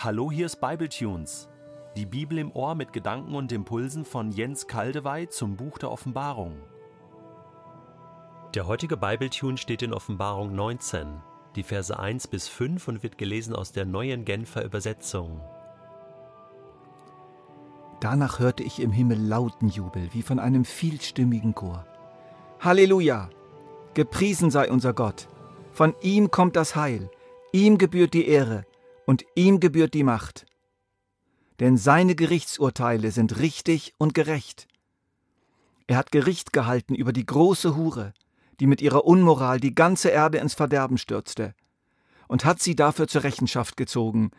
Hallo, hier ist Bibletunes. Die Bibel im Ohr mit Gedanken und Impulsen von Jens Kaldewey zum Buch der Offenbarung. Der heutige Bibletune steht in Offenbarung 19, die Verse 1 bis 5 und wird gelesen aus der neuen Genfer Übersetzung. Danach hörte ich im Himmel lauten Jubel, wie von einem vielstimmigen Chor. Halleluja! Gepriesen sei unser Gott! Von ihm kommt das Heil, ihm gebührt die Ehre und ihm gebührt die Macht. Denn seine Gerichtsurteile sind richtig und gerecht. Er hat Gericht gehalten über die große Hure, die mit ihrer Unmoral die ganze Erde ins Verderben stürzte, und hat sie dafür zur Rechenschaft gezogen,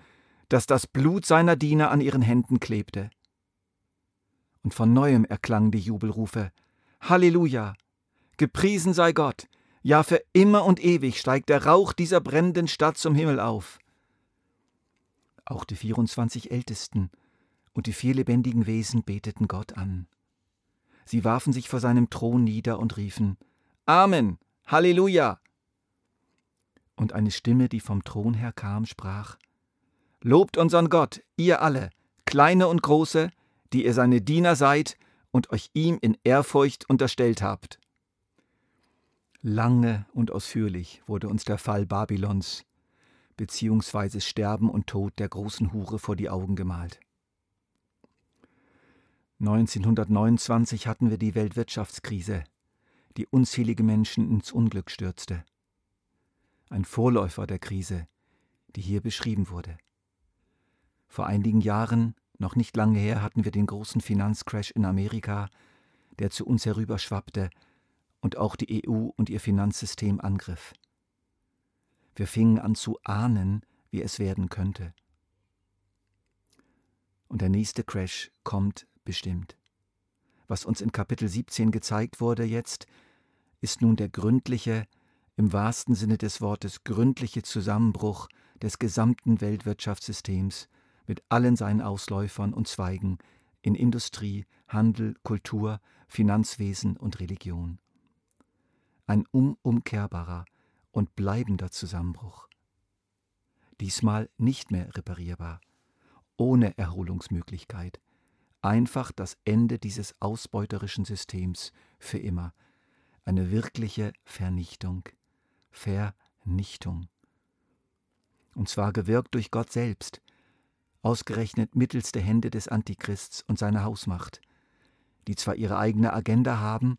dass das Blut seiner Diener an ihren Händen klebte. Und von neuem erklangen die Jubelrufe Halleluja! Gepriesen sei Gott, ja, für immer und ewig steigt der Rauch dieser brennenden Stadt zum Himmel auf. Auch die 24 Ältesten und die vier lebendigen Wesen beteten Gott an. Sie warfen sich vor seinem Thron nieder und riefen Amen, Halleluja. Und eine Stimme, die vom Thron her kam, sprach Lobt unseren Gott, ihr alle, kleine und große, die ihr seine Diener seid und euch ihm in Ehrfurcht unterstellt habt. Lange und ausführlich wurde uns der Fall Babylons beziehungsweise Sterben und Tod der großen Hure vor die Augen gemalt. 1929 hatten wir die Weltwirtschaftskrise, die unzählige Menschen ins Unglück stürzte. Ein Vorläufer der Krise, die hier beschrieben wurde. Vor einigen Jahren, noch nicht lange her, hatten wir den großen Finanzcrash in Amerika, der zu uns herüberschwappte und auch die EU und ihr Finanzsystem angriff. Wir fingen an zu ahnen, wie es werden könnte. Und der nächste Crash kommt bestimmt. Was uns in Kapitel 17 gezeigt wurde jetzt, ist nun der gründliche, im wahrsten Sinne des Wortes gründliche Zusammenbruch des gesamten Weltwirtschaftssystems mit allen seinen Ausläufern und Zweigen in Industrie, Handel, Kultur, Finanzwesen und Religion ein unumkehrbarer und bleibender Zusammenbruch. Diesmal nicht mehr reparierbar, ohne Erholungsmöglichkeit, einfach das Ende dieses ausbeuterischen Systems für immer, eine wirkliche Vernichtung, Vernichtung. Und zwar gewirkt durch Gott selbst, ausgerechnet mittels der Hände des Antichrists und seiner Hausmacht, die zwar ihre eigene Agenda haben,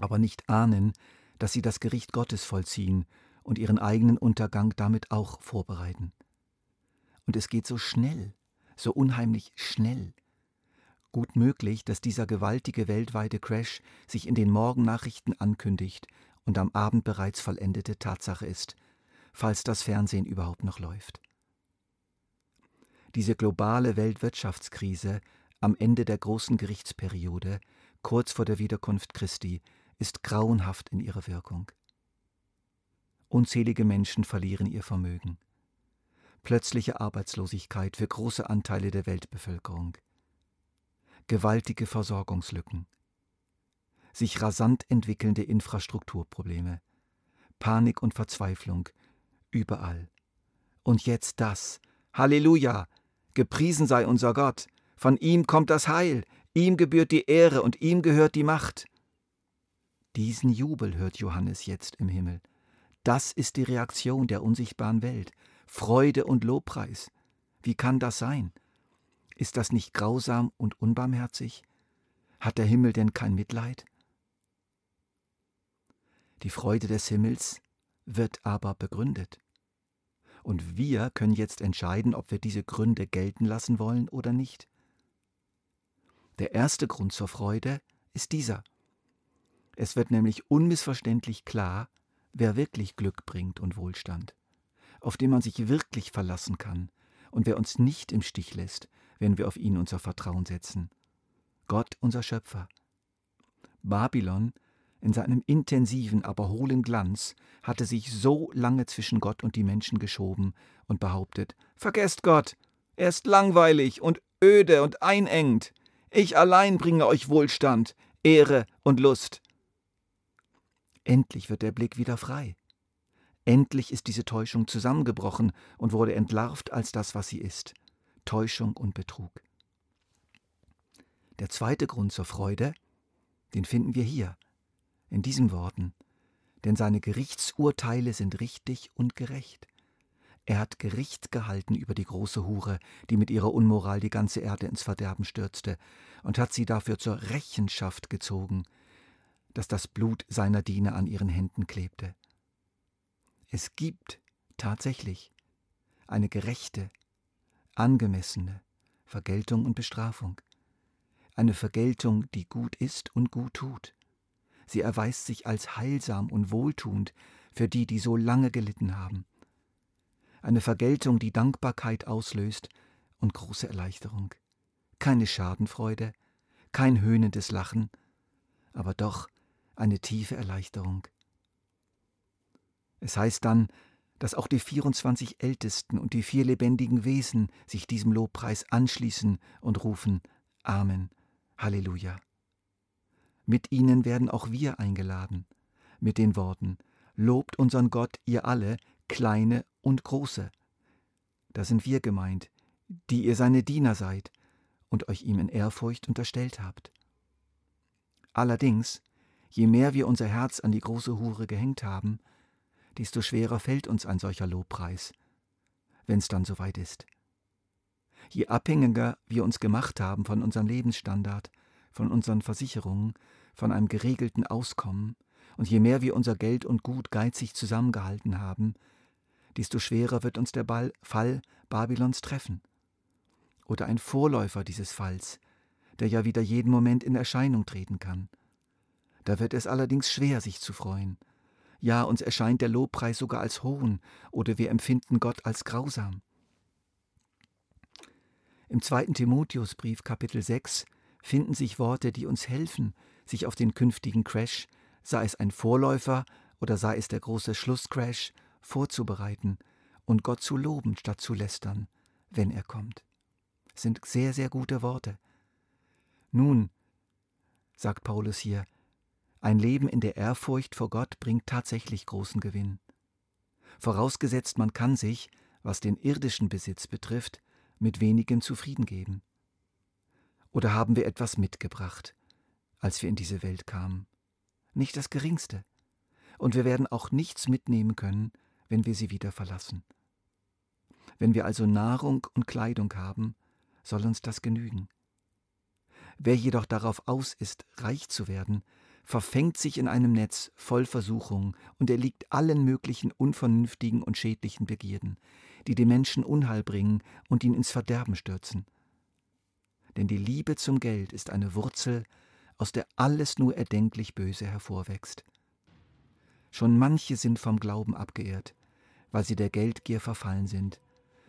aber nicht ahnen, dass sie das Gericht Gottes vollziehen und ihren eigenen Untergang damit auch vorbereiten. Und es geht so schnell, so unheimlich schnell. Gut möglich, dass dieser gewaltige weltweite Crash sich in den Morgennachrichten ankündigt und am Abend bereits vollendete Tatsache ist, falls das Fernsehen überhaupt noch läuft. Diese globale Weltwirtschaftskrise am Ende der großen Gerichtsperiode, kurz vor der Wiederkunft Christi, ist grauenhaft in ihrer Wirkung. Unzählige Menschen verlieren ihr Vermögen. Plötzliche Arbeitslosigkeit für große Anteile der Weltbevölkerung. Gewaltige Versorgungslücken. Sich rasant entwickelnde Infrastrukturprobleme. Panik und Verzweiflung. Überall. Und jetzt das. Halleluja! Gepriesen sei unser Gott. Von ihm kommt das Heil. Ihm gebührt die Ehre und ihm gehört die Macht. Diesen Jubel hört Johannes jetzt im Himmel. Das ist die Reaktion der unsichtbaren Welt. Freude und Lobpreis. Wie kann das sein? Ist das nicht grausam und unbarmherzig? Hat der Himmel denn kein Mitleid? Die Freude des Himmels wird aber begründet. Und wir können jetzt entscheiden, ob wir diese Gründe gelten lassen wollen oder nicht. Der erste Grund zur Freude ist dieser. Es wird nämlich unmissverständlich klar, wer wirklich Glück bringt und Wohlstand, auf den man sich wirklich verlassen kann und wer uns nicht im Stich lässt, wenn wir auf ihn unser Vertrauen setzen. Gott, unser Schöpfer. Babylon, in seinem intensiven, aber hohlen Glanz, hatte sich so lange zwischen Gott und die Menschen geschoben und behauptet, Vergesst Gott, er ist langweilig und öde und einengt. Ich allein bringe euch Wohlstand, Ehre und Lust. Endlich wird der Blick wieder frei. Endlich ist diese Täuschung zusammengebrochen und wurde entlarvt als das, was sie ist. Täuschung und Betrug. Der zweite Grund zur Freude, den finden wir hier, in diesen Worten, denn seine Gerichtsurteile sind richtig und gerecht. Er hat Gericht gehalten über die große Hure, die mit ihrer Unmoral die ganze Erde ins Verderben stürzte, und hat sie dafür zur Rechenschaft gezogen, dass das Blut seiner Diener an ihren Händen klebte. Es gibt tatsächlich eine gerechte, angemessene Vergeltung und Bestrafung, eine Vergeltung, die gut ist und gut tut. Sie erweist sich als heilsam und wohltuend für die, die so lange gelitten haben. Eine Vergeltung, die Dankbarkeit auslöst und große Erleichterung. Keine Schadenfreude, kein höhnendes Lachen, aber doch eine tiefe Erleichterung. Es heißt dann, dass auch die 24 Ältesten und die vier lebendigen Wesen sich diesem Lobpreis anschließen und rufen Amen, Halleluja. Mit ihnen werden auch wir eingeladen, mit den Worten Lobt unseren Gott, ihr alle, kleine und große. Da sind wir gemeint, die ihr seine Diener seid und euch ihm in Ehrfurcht unterstellt habt. Allerdings, je mehr wir unser Herz an die große Hure gehängt haben, desto schwerer fällt uns ein solcher Lobpreis, wenn es dann soweit ist. Je abhängiger wir uns gemacht haben von unserem Lebensstandard, von unseren Versicherungen, von einem geregelten Auskommen, und je mehr wir unser Geld und Gut geizig zusammengehalten haben, desto schwerer wird uns der Ball, Fall Babylons treffen. Oder ein Vorläufer dieses Falls, der ja wieder jeden Moment in Erscheinung treten kann. Da wird es allerdings schwer, sich zu freuen. Ja, uns erscheint der Lobpreis sogar als Hohn, oder wir empfinden Gott als grausam. Im zweiten Timotheusbrief Kapitel 6 finden sich Worte, die uns helfen, sich auf den künftigen Crash, sei es ein Vorläufer oder sei es der große Schlusscrash, vorzubereiten und Gott zu loben statt zu lästern, wenn er kommt. Sind sehr, sehr gute Worte. Nun, sagt Paulus hier, ein Leben in der Ehrfurcht vor Gott bringt tatsächlich großen Gewinn. Vorausgesetzt, man kann sich, was den irdischen Besitz betrifft, mit wenigem zufrieden geben. Oder haben wir etwas mitgebracht, als wir in diese Welt kamen? Nicht das geringste. Und wir werden auch nichts mitnehmen können, wenn wir sie wieder verlassen. Wenn wir also Nahrung und Kleidung haben, soll uns das genügen. Wer jedoch darauf aus ist, reich zu werden, verfängt sich in einem Netz voll Versuchung und erliegt allen möglichen unvernünftigen und schädlichen Begierden, die dem Menschen Unheil bringen und ihn ins Verderben stürzen. Denn die Liebe zum Geld ist eine Wurzel, aus der alles nur erdenklich Böse hervorwächst. Schon manche sind vom Glauben abgeehrt, weil sie der Geldgier verfallen sind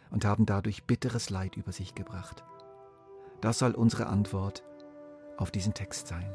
und haben dadurch bitteres Leid über sich gebracht. Das soll unsere Antwort auf diesen Text sein.